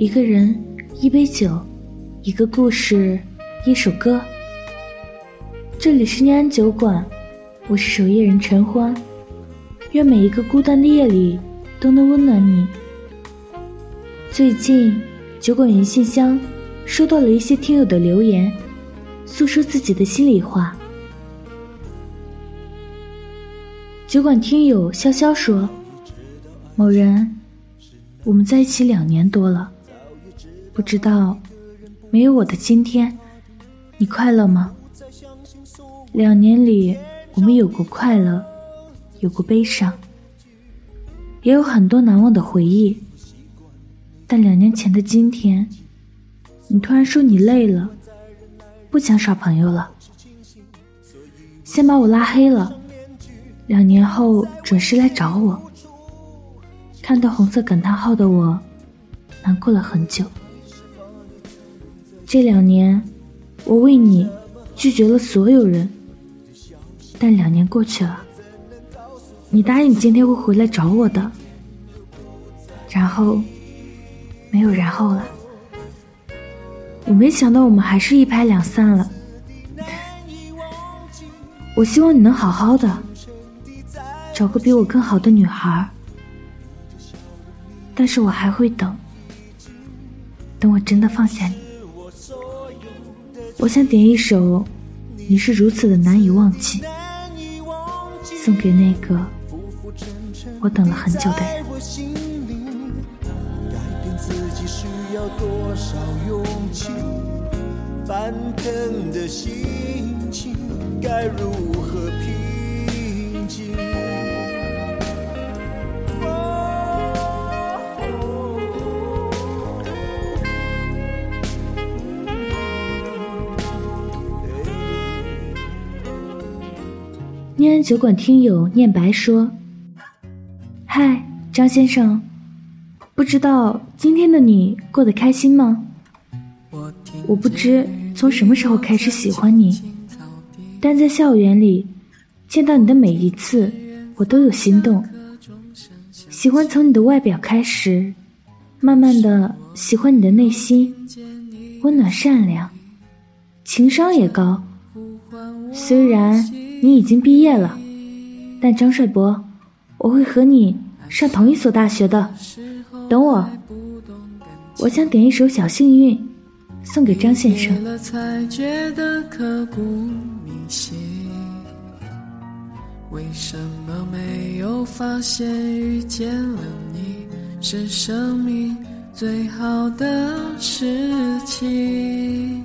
一个人，一杯酒，一个故事，一首歌。这里是念安酒馆，我是守夜人陈欢。愿每一个孤单的夜里都能温暖你。最近，酒馆云信箱收到了一些听友的留言，诉说自己的心里话。酒馆听友潇潇说：“某人，我们在一起两年多了，不知道没有我的今天，你快乐吗？两年里，我们有过快乐，有过悲伤，也有很多难忘的回忆。但两年前的今天，你突然说你累了，不想耍朋友了，先把我拉黑了。”两年后准时来找我，看到红色感叹号的我，难过了很久。这两年，我为你拒绝了所有人，但两年过去了，你答应今天会回来找我的，然后没有然后了。我没想到我们还是一拍两散了。我希望你能好好的。找个比我更好的女孩，但是我还会等，等我真的放下你。我想点一首《你是如此的难以忘记》，送给那个我等了很久的人。翻腾的心情该如何平静？念安酒馆听友念白说：“嗨，张先生，不知道今天的你过得开心吗？我不知从什么时候开始喜欢你，但在校园里见到你的每一次，我都有心动。喜欢从你的外表开始，慢慢的喜欢你的内心，温暖善良，情商也高。虽然……”你已经毕业了，但张帅博，我会和你上同一所大学的。等我，我想点一首《小幸运》，送给张先生。为什么没有发现遇见了你是生命最好的事情？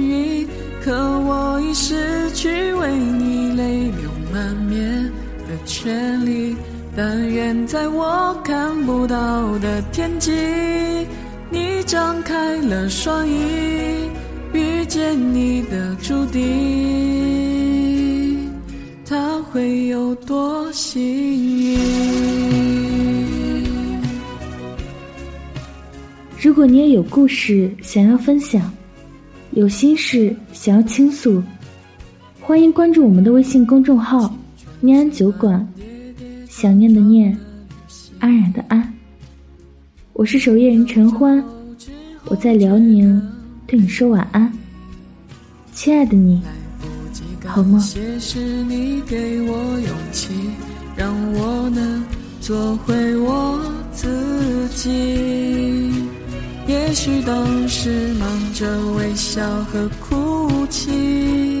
权利，但愿在我看不到的天际，你张开了双翼，遇见你的注定，他会有多幸运？如果你也有故事想要分享，有心事想要倾诉，欢迎关注我们的微信公众号。念安酒馆，想念的念，安然的安。我是守夜人陈欢，我在辽宁对你说晚安，亲爱的你，好梦。让我能做回我自己。也许当时忙着微笑和哭泣。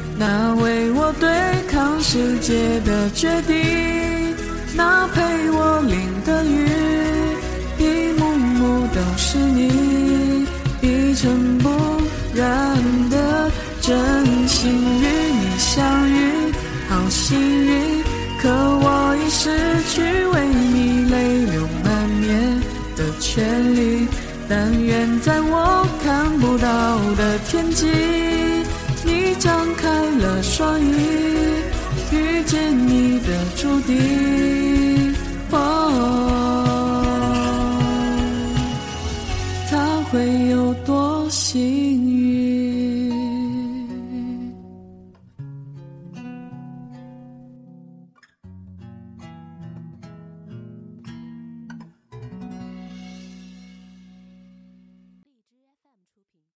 那为我对抗世界的决定，那陪我淋的雨，一幕幕都是你，一尘不染的真心与你相遇，好幸运。可我已失去为你泪流满面的权利，但愿在我看不到的天际。张开了双翼，遇见你的注定。